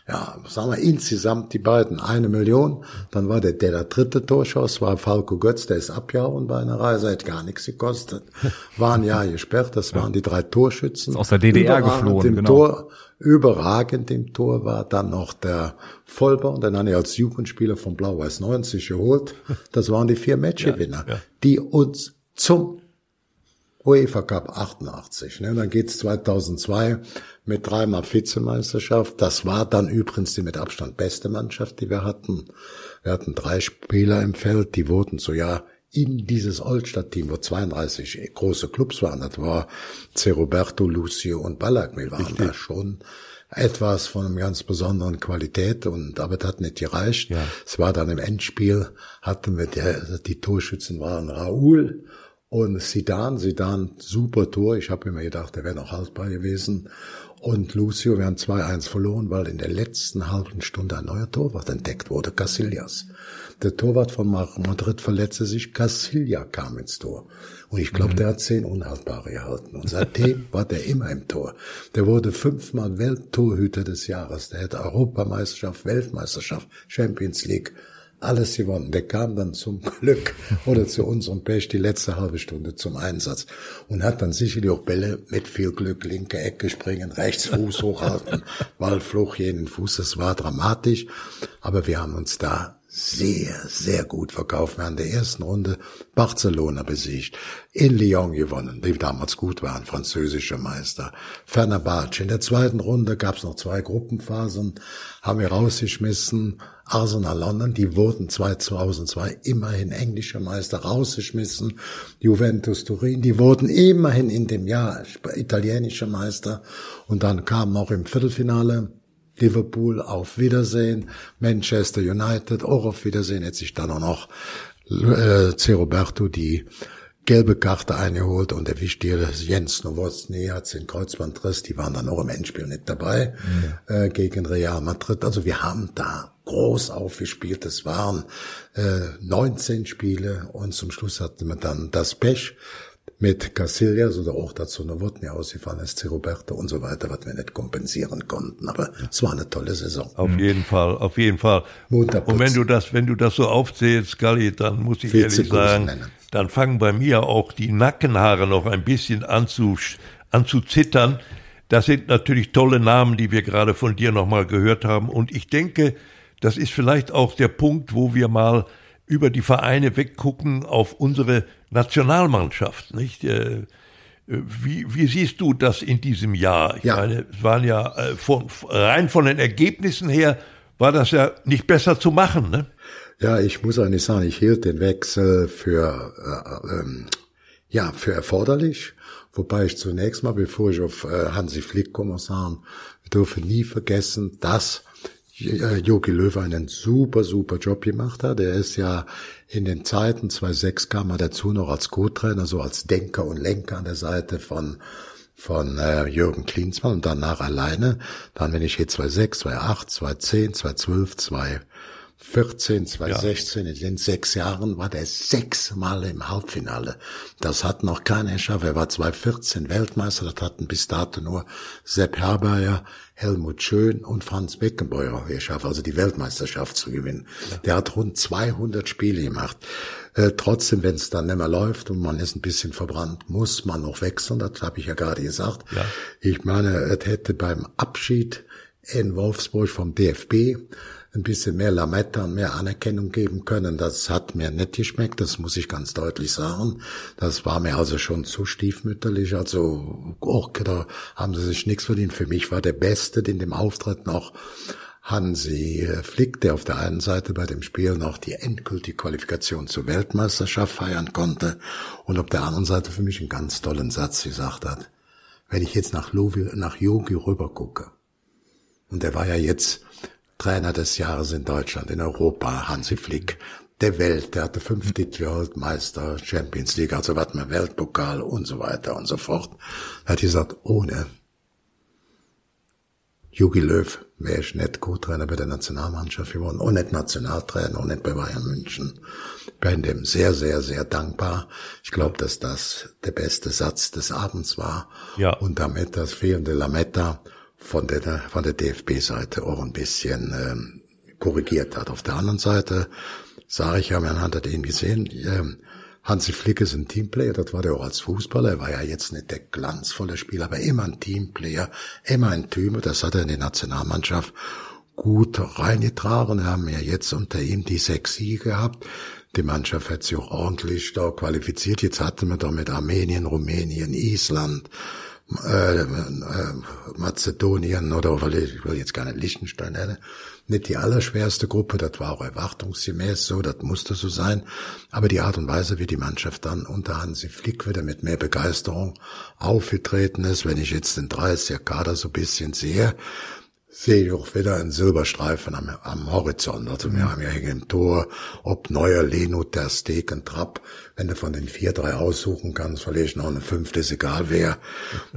ja, sagen wir insgesamt die beiden eine Million. Dann war der, der, der dritte Torschuss war Falco Götz, der ist abgehauen bei einer Reise, hat gar nichts gekostet. War ein Jahr gesperrt, das waren die drei Torschützen. Ist aus der DDR geflohen, im genau. Tor, überragend im Tor war dann noch der Vollborn, den habe ich als Jugendspieler von Blau-Weiß 90 geholt. Das waren die vier Matchgewinner, ja, ja. die uns zum UEFA Cup 88. Ne? Dann geht's 2002 mit dreimal Vizemeisterschaft. Das war dann übrigens die mit Abstand beste Mannschaft, die wir hatten. Wir hatten drei Spieler im Feld, die wurden so ja in dieses Oldstadt-Team, wo 32 große Clubs waren. Das war Ceroberto, Lucio und Ballack. Wir waren Richtig. da schon etwas von einer ganz besonderen Qualität und aber das hat nicht gereicht. Ja. Es war dann im Endspiel, hatten wir die, die Torschützen waren Raoul und Sidan, Sidan, super Tor. Ich habe immer gedacht, der wäre noch haltbar gewesen. Und Lucio, wir haben 2-1 verloren, weil in der letzten halben Stunde ein neuer Torwart entdeckt wurde, Casillas. Der Torwart von Madrid verletzte sich, Casilla kam ins Tor. Und ich glaube, mhm. der hat zehn Unhaltbare gehalten. Und seitdem *laughs* war der immer im Tor. Der wurde fünfmal Welttorhüter des Jahres. Der hätte Europameisterschaft, Weltmeisterschaft, Champions League alles gewonnen. Der kam dann zum *laughs* Glück oder zu unserem Pech die letzte halbe Stunde zum Einsatz und hat dann sicherlich auch Bälle mit viel Glück, linke Ecke springen, rechts Fuß *laughs* hochhalten, Ballfluch jeden Fuß. Das war dramatisch, aber wir haben uns da sehr, sehr gut verkauft. Wir haben in der ersten Runde Barcelona besiegt, in Lyon gewonnen, die damals gut waren, französische Meister. Fenerbahce. In der zweiten Runde gab es noch zwei Gruppenphasen, haben wir rausgeschmissen. Arsenal London, die wurden 2002 immerhin englischer Meister rausgeschmissen. Juventus Turin, die wurden immerhin in dem Jahr italienischer Meister. Und dann kamen auch im Viertelfinale Liverpool auf Wiedersehen, Manchester United auch auf Wiedersehen, hätte sich dann auch noch äh, C. Roberto die gelbe Karte eingeholt und der wichtige Jens Nowotny hat den Kreuzbandriss, die waren dann auch im Endspiel nicht dabei mhm. äh, gegen Real Madrid. Also wir haben da groß aufgespielt. Es waren äh, 19 Spiele und zum Schluss hatten wir dann das Pech, mit Casillas oder auch dazu Novotny ausgefallen ist, Roberto und so weiter, was wir nicht kompensieren konnten. Aber es war eine tolle Saison. Auf mhm. jeden Fall, auf jeden Fall. Und wenn du das, wenn du das so aufzählst, Galli, dann muss ich ehrlich sagen, nennen. Dann fangen bei mir auch die Nackenhaare noch ein bisschen an zu, an zu zittern. Das sind natürlich tolle Namen, die wir gerade von dir nochmal gehört haben. Und ich denke, das ist vielleicht auch der Punkt, wo wir mal über die Vereine weggucken auf unsere Nationalmannschaft, nicht? Äh, wie, wie siehst du das in diesem Jahr? Ich ja. meine, es waren ja äh, von, rein von den Ergebnissen her war das ja nicht besser zu machen, ne? Ja, ich muss eigentlich sagen, ich hielt den Wechsel für äh, ähm, ja für erforderlich, wobei ich zunächst mal, bevor ich auf äh, Hansi Flick komme, sagen, wir dürfen nie vergessen, dass Jogi Löw einen super, super Job gemacht hat. Er ist ja in den Zeiten 2006 kam er dazu noch als Co-Trainer, so als Denker und Lenker an der Seite von von äh, Jürgen Klinsmann und danach alleine. Dann, wenn ich hier 2006, 2008, 2010, 2012, 2014, 2016, ja. in den sechs Jahren war der sechsmal im Halbfinale. Das hat noch keiner geschafft. Er war 2014 Weltmeister, das hatten bis dato nur Sepp Herberger, Helmut Schön und Franz Beckenbauer geschafft, also die Weltmeisterschaft zu gewinnen. Ja. Der hat rund 200 Spiele gemacht. Äh, trotzdem, wenn es dann nicht mehr läuft und man ist ein bisschen verbrannt, muss man noch wechseln. Das habe ich ja gerade gesagt. Ja. Ich meine, es hätte beim Abschied in Wolfsburg vom DFB ein bisschen mehr Lametta und mehr Anerkennung geben können. Das hat mir nicht geschmeckt, das muss ich ganz deutlich sagen. Das war mir also schon zu stiefmütterlich. Also auch da haben sie sich nichts verdient. Für mich war der Beste in dem Auftritt noch Hansi Flick, der auf der einen Seite bei dem Spiel noch die endgültige Qualifikation zur Weltmeisterschaft feiern konnte und auf der anderen Seite für mich einen ganz tollen Satz gesagt hat. Wenn ich jetzt nach, Lovi, nach Yogi rüber gucke, und der war ja jetzt Trainer des Jahres in Deutschland, in Europa, Hansi Flick, der Welt, der hatte fünf Titel Weltmeister, Champions League, also was man Weltpokal und so weiter und so fort. Er hat gesagt, ohne Jogi Löw wäre ich nicht Co-Trainer bei der Nationalmannschaft geworden und nicht Nationaltrainer und nicht bei Bayern München. Bin dem sehr, sehr, sehr dankbar. Ich glaube, dass das der beste Satz des Abends war. Ja. Und damit das fehlende Lametta von der, von der DFB-Seite auch ein bisschen ähm, korrigiert hat. Auf der anderen Seite sage ich ja, man hat ihn gesehen, ähm, Hansi Flick ist ein Teamplayer, das war der auch als Fußballer, er war ja jetzt nicht der glanzvolle Spieler, aber immer ein Teamplayer, immer ein Typ, das hat er in die Nationalmannschaft gut reingetragen. Wir haben ja jetzt unter ihm die sechs Siege gehabt. Die Mannschaft hat sich auch ordentlich da qualifiziert. Jetzt hatten wir da mit Armenien, Rumänien, Island, äh, äh, Mazedonien oder ich will jetzt gar nicht Liechtenstein nennen, nicht die allerschwerste Gruppe, das war auch erwartungsgemäß so, das musste so sein, aber die Art und Weise, wie die Mannschaft dann unter Hansi Flick wieder mit mehr Begeisterung aufgetreten ist, wenn ich jetzt den 30er Kader so bisschen sehe, sehe ich auch wieder einen Silberstreifen am, am Horizont. Also wir haben ja hier ein Tor, ob neuer Leno, der Stegen, Trapp. Wenn du von den vier, drei aussuchen kannst, vielleicht noch eine fünfte, ist egal wer.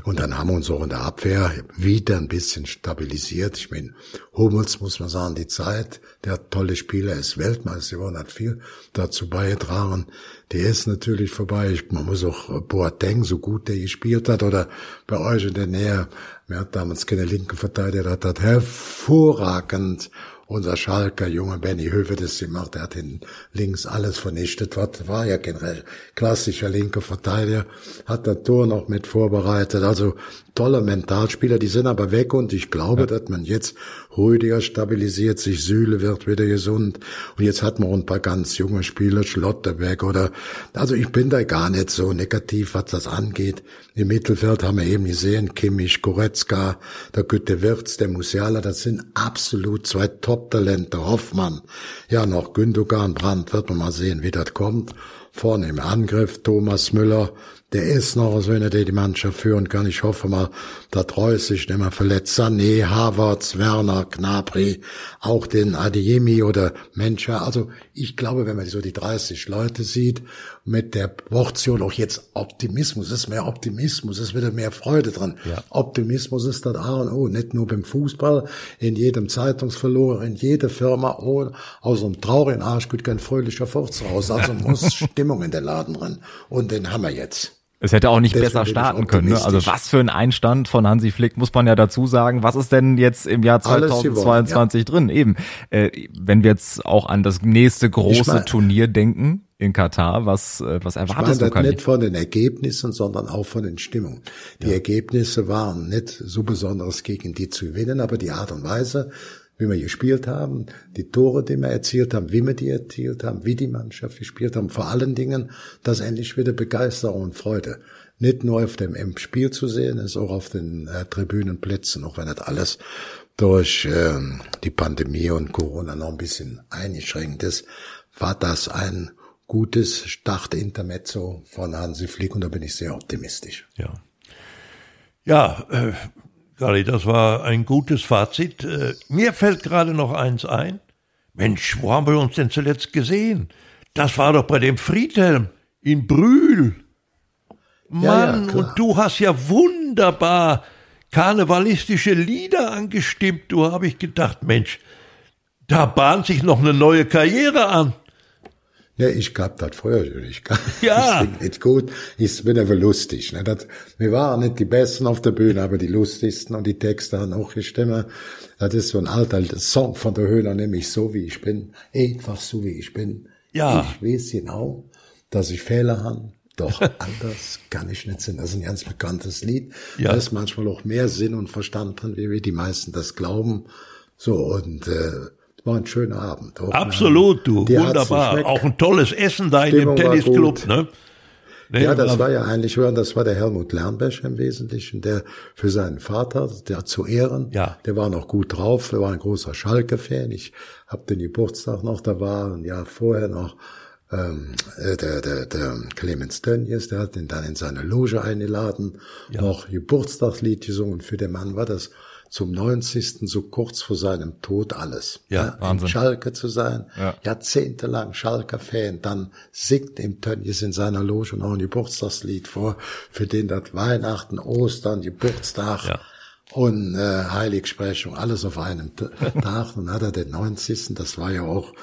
Und dann haben wir uns auch in der Abwehr wieder ein bisschen stabilisiert. Ich meine, Hummels muss man sagen, die Zeit, der hat tolle Spieler, ist Weltmeister geworden, hat viel dazu beigetragen. Der ist natürlich vorbei. Man muss auch Boateng, so gut der gespielt hat, oder bei euch in der Nähe, wir hatten damals keine linken Verteidiger, der hat hervorragend unser Schalker Junge Benny Höfe das gemacht, er hat ihn links alles vernichtet, war, war ja kein klassischer linker Verteidiger, hat das Tor noch mit vorbereitet, also toller Mentalspieler, die sind aber weg und ich glaube, ja. dass man jetzt Rüdiger stabilisiert sich, Sühle wird wieder gesund und jetzt hat man ein paar ganz junge Spieler, Schlotterberg oder, also ich bin da gar nicht so negativ, was das angeht. Im Mittelfeld haben wir eben gesehen, Kimmich, Goretzka, der Gütte Wirtz, der Musiala, das sind absolut zwei Top-Talente, Hoffmann, ja noch Gündogan, Brandt, wird man mal sehen, wie das kommt. Vorne im Angriff Thomas Müller, der ist noch so einer, der die Mannschaft führen kann. Ich hoffe mal, dass Reus sich nicht mehr verletzt. Sané, Havertz, Werner, Knabri, auch den Adeyemi oder Menscher. Also ich glaube, wenn man so die 30 Leute sieht, mit der Portion auch jetzt Optimismus, ist mehr Optimismus, ist wieder mehr Freude dran. Ja. Optimismus ist das A und O, nicht nur beim Fußball, in jedem Zeitungsverlor, in jeder Firma, oh, aus einem traurigen Arsch geht kein fröhlicher Furz raus. Also *laughs* muss Stimmung in der Laden drin. Und den haben wir jetzt. Es hätte auch nicht Deswegen besser starten können. Ne? Also was für ein Einstand von Hansi Flick muss man ja dazu sagen. Was ist denn jetzt im Jahr 2022 ja. drin? Eben, äh, wenn wir jetzt auch an das nächste große ich mein, Turnier denken in Katar, was äh, was erwartest ich mein, du? Nicht von den Ergebnissen, sondern auch von den Stimmungen. Die ja. Ergebnisse waren nicht so besonders gegen die zu gewinnen, aber die Art und Weise, wie wir gespielt haben, die Tore, die wir erzielt haben, wie wir die erzielt haben, wie die Mannschaft gespielt haben, vor allen Dingen, dass endlich wieder Begeisterung und Freude nicht nur auf dem Spiel zu sehen ist, auch auf den äh, Tribünenplätzen, auch wenn das alles durch äh, die Pandemie und Corona noch ein bisschen eingeschränkt ist, war das ein gutes Start-Intermezzo von Hansi Flick und da bin ich sehr optimistisch. Ja. Ja, äh, Gary, das war ein gutes Fazit. Äh, mir fällt gerade noch eins ein. Mensch, wo haben wir uns denn zuletzt gesehen? Das war doch bei dem Friedhelm in Brühl. Mann, ja, ja, und du hast ja wunderbar karnevalistische Lieder angestimmt. Du habe ich gedacht, Mensch, da bahnt sich noch eine neue Karriere an. Ja, ich gab das früher Ich, gab, ja. ich nicht gut, ich bin aber lustig. Ne? Das, wir waren nicht die Besten auf der Bühne, aber die lustigsten und die Texte haben auch gestimmt. Das ist so ein alter Song von der Höhner, nämlich so wie ich bin, einfach so wie ich bin. Ja. Ich weiß genau, dass ich Fehler habe. Doch *laughs* anders kann ich nicht sein. Das ist ein ganz bekanntes Lied. Ja. Da ist manchmal auch mehr Sinn und Verstand drin, wie wir die meisten das glauben. So, und äh, war ein schöner Abend. Auch Absolut, du. Wunderbar. Auch ein tolles Essen da in dem Tennisclub, ne? Nee, ja, das war ja eigentlich, das war der Helmut Lernbecher im Wesentlichen, der für seinen Vater, der zu Ehren, ja. der war noch gut drauf, der war ein großer Schalke-Fan. Ich habe den Geburtstag noch, da war ein Jahr vorher noch ähm, äh, der, der, der Clemens Tönnies, der hat ihn dann in seine Loge eingeladen, ja. noch Geburtstagslied gesungen. Für den Mann war das zum 90. so kurz vor seinem Tod alles. Ja, ja Wahnsinn. Schalke zu sein, ja. jahrzehntelang Schalker-Fan, dann singt ihm Tönnies in seiner Loge noch ein Geburtstagslied vor, für den das Weihnachten, Ostern, Geburtstag ja. und äh, Heiligsprechung, alles auf einem *laughs* Tag. Und hat er den 90. Das war ja auch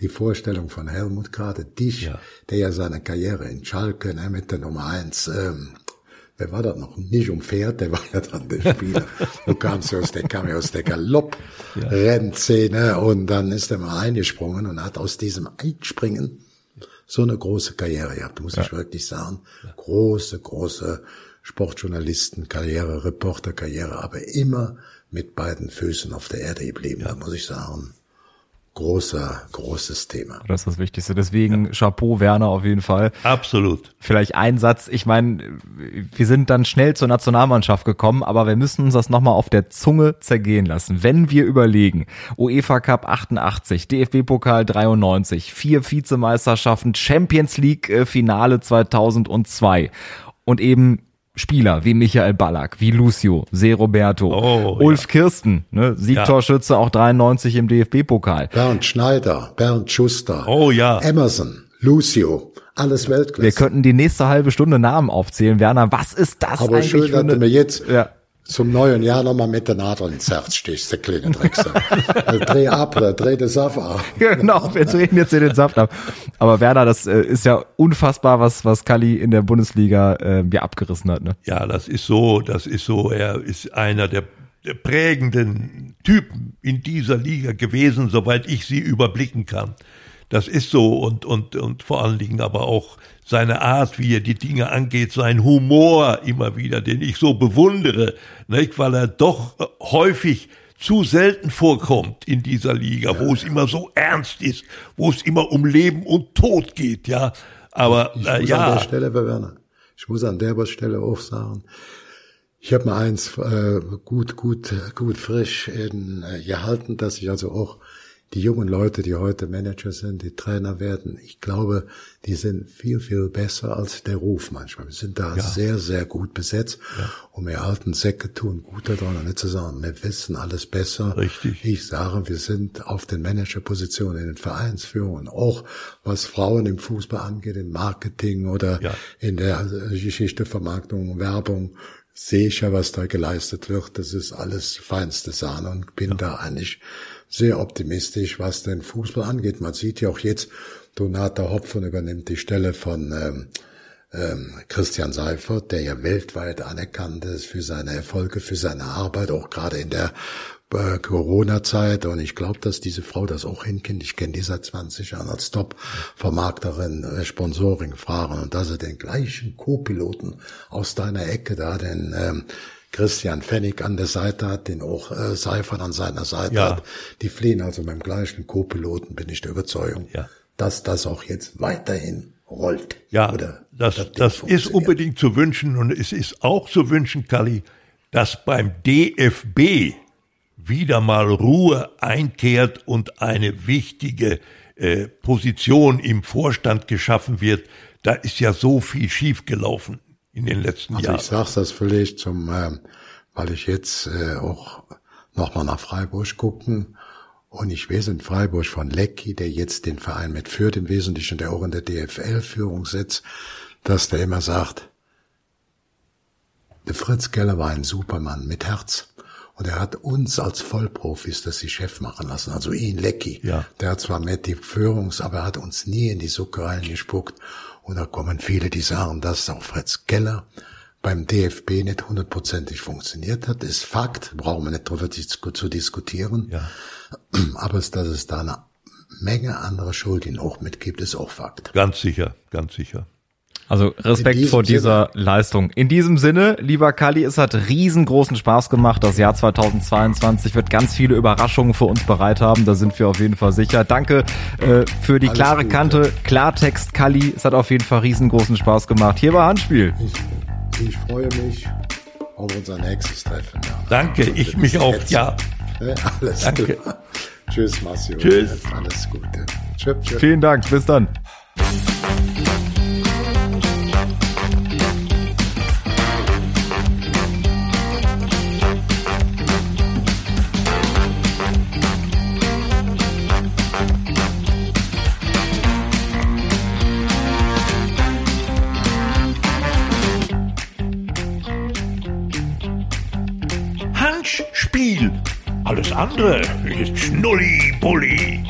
die Vorstellung von Helmut gerade, dich, ja. der ja seine Karriere in Schalke ne, mit der Nummer eins ähm, wer war das noch? Nicht um Pferd, der war ja dann der Spieler. du kamst aus der, kam ja aus der Galopp-Rennszene ja. und dann ist er mal eingesprungen und hat aus diesem Einspringen so eine große Karriere gehabt, muss ja. ich wirklich sagen. Große, große Sportjournalisten-Karriere, Reporter-Karriere, aber immer mit beiden Füßen auf der Erde geblieben, ja. muss ich sagen großer, großes Thema. Das ist das Wichtigste. Deswegen ja. Chapeau, Werner, auf jeden Fall. Absolut. Vielleicht ein Satz. Ich meine, wir sind dann schnell zur Nationalmannschaft gekommen, aber wir müssen uns das nochmal auf der Zunge zergehen lassen. Wenn wir überlegen, UEFA Cup 88, DFB-Pokal 93, vier Vizemeisterschaften, Champions League äh, Finale 2002 und eben Spieler wie Michael Ballack, wie Lucio, Se Roberto, Oh, Ulf ja. Kirsten, ne, Siegtorschütze auch 93 im DFB-Pokal. Bernd Schneider, Bernd Schuster. Oh ja. Emerson, Lucio, alles Weltklasse. Wir könnten die nächste halbe Stunde Namen aufzählen. Werner, was ist das Aber eigentlich schön, für dass du mir jetzt Ja. Zum neuen Jahr nochmal mit der Nadel ins Herz stichst, der kleine Drecksack. *laughs* Also dreh ab oder dreh das auf. ab. *laughs* genau, wir drehen jetzt hier den Saft ab. Aber Werner, das äh, ist ja unfassbar, was, was Kalli in der Bundesliga äh, ja abgerissen hat. Ne? Ja, das ist so, das ist so. Er ist einer der, der prägenden Typen in dieser Liga gewesen, soweit ich sie überblicken kann. Das ist so und, und, und vor allen Dingen aber auch seine Art, wie er die Dinge angeht, sein Humor immer wieder, den ich so bewundere, nicht? weil er doch äh, häufig zu selten vorkommt in dieser Liga, wo es immer so ernst ist, wo es immer um Leben und Tod geht, ja. Aber Ich äh, muss an der ja, Stelle, Werner, ich muss an der Stelle auch sagen, ich habe mal eins äh, gut, gut, gut frisch in, äh, gehalten, dass ich also auch die jungen Leute, die heute Manager sind, die Trainer werden, ich glaube, die sind viel, viel besser als der Ruf manchmal. Wir sind da sehr, sehr gut besetzt. Und wir alten Säcke tun gut daran, nicht zu sagen, wir wissen alles besser. Richtig. Ich sage, wir sind auf den Managerpositionen in den Vereinsführungen, auch was Frauen im Fußball angeht, in Marketing oder Ja. in der Geschichte Vermarktung, Werbung, sehe ich ja, was da geleistet wird. Das ist alles feinste Sahne und bin da eigentlich sehr optimistisch, was den Fußball angeht. Man sieht ja auch jetzt, Donata Hopfen übernimmt die Stelle von ähm, ähm, Christian Seifert, der ja weltweit anerkannt ist für seine Erfolge, für seine Arbeit, auch gerade in der äh, Corona-Zeit. Und ich glaube, dass diese Frau das auch hinkriegt. Ich kenne die seit 20 Jahren als Top-Vermarkterin, äh, Sponsoring, Fragen und dass er den gleichen Co-Piloten aus deiner Ecke da, den ähm, Christian Pfennig an der Seite hat, den auch äh, Seifert an seiner Seite Ja. hat. Die fliehen also beim gleichen Co-Piloten, bin ich der Überzeugung, Ja. dass das auch jetzt weiterhin rollt. Ja, Oder das, Ding das ist unbedingt zu wünschen und es ist auch zu wünschen, Kalli, dass beim DFB wieder mal Ruhe einkehrt und eine wichtige äh, Position im Vorstand geschaffen wird. Da ist ja so viel schiefgelaufen in den letzten Also Jahren. ich sag's das vielleicht zum, ähm, weil ich jetzt äh, auch nochmal nach Freiburg gucken und ich weiß in Freiburg von Lecki, der jetzt den Verein mit führt, im Wesentlichen der auch in der DFL-Führung sitzt, dass der immer sagt, der Fritz Keller war ein Supermann mit Herz. Und er hat uns als Vollprofis das die Chef machen lassen, also ihn, Lecki. Ja. Der hat zwar mit die Führungs, aber er hat uns nie in die Suppe reingespuckt. Und da kommen viele, die sagen, dass auch Fritz Keller beim DFB nicht hundertprozentig funktioniert hat. Ist Fakt, brauchen wir nicht drüber dis- zu diskutieren. Ja. *clears throat* Aber dass es da eine Menge anderer Schuldigen auch mitgibt, ist auch Fakt. Ganz sicher, ganz sicher. Also Respekt vor dieser Leistung. In diesem Sinne, lieber Kali, es hat riesengroßen Spaß gemacht. Das Jahr 2022 wird ganz viele Überraschungen für uns bereit haben. Da sind wir auf jeden Fall sicher. Danke äh, für die Alles klare Gute. Kante. Klartext, Kali. Es hat auf jeden Fall riesengroßen Spaß gemacht. Hier war Handspiel. Ich, ich freue mich auf unser nächstes Treffen. Ja. Danke, ich mich auch, ja. Ne, Alles Danke. klar. Tschüss, Massio. Tschüss. Alles Gute. Tschüss, tschüss. Vielen Dank. Bis dann. Alles andere ist Schnulli-Bulli.